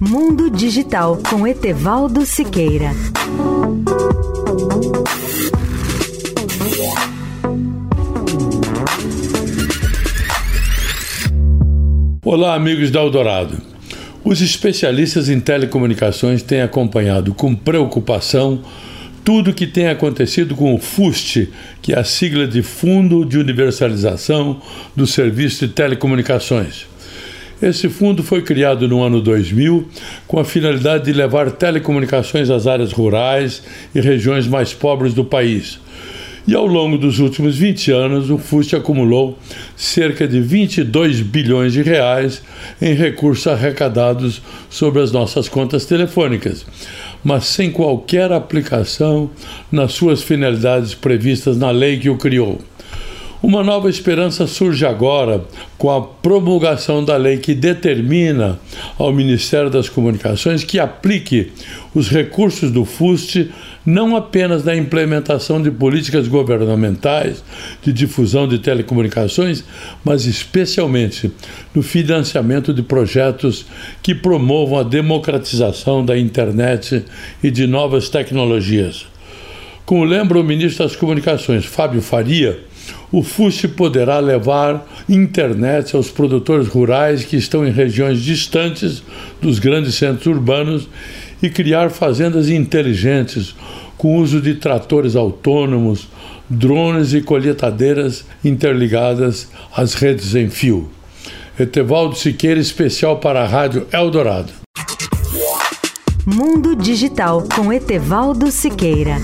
Mundo Digital com Etevaldo Siqueira. Olá, amigos da Eldorado. Os especialistas em telecomunicações têm acompanhado com preocupação tudo o que tem acontecido com o FUST, que é a sigla de Fundo de Universalização do Serviço de Telecomunicações. Esse fundo foi criado no ano 2000 com a finalidade de levar telecomunicações às áreas rurais e regiões mais pobres do país. E ao longo dos últimos 20 anos, o FUST acumulou cerca de 22 bilhões de reais em recursos arrecadados sobre as nossas contas telefônicas, mas sem qualquer aplicação nas suas finalidades previstas na lei que o criou. Uma nova esperança surge agora com a promulgação da lei que determina ao Ministério das Comunicações que aplique os recursos do FUST não apenas na implementação de políticas governamentais de difusão de telecomunicações, mas especialmente no financiamento de projetos que promovam a democratização da internet e de novas tecnologias. Como lembra o ministro das Comunicações, Fábio Faria, o FUST poderá levar internet aos produtores rurais que estão em regiões distantes dos grandes centros urbanos e criar fazendas inteligentes com uso de tratores autônomos, drones e colheitadeiras interligadas às redes em fio. Etevaldo Siqueira, especial para a Rádio Eldorado. Mundo Digital com Etevaldo Siqueira.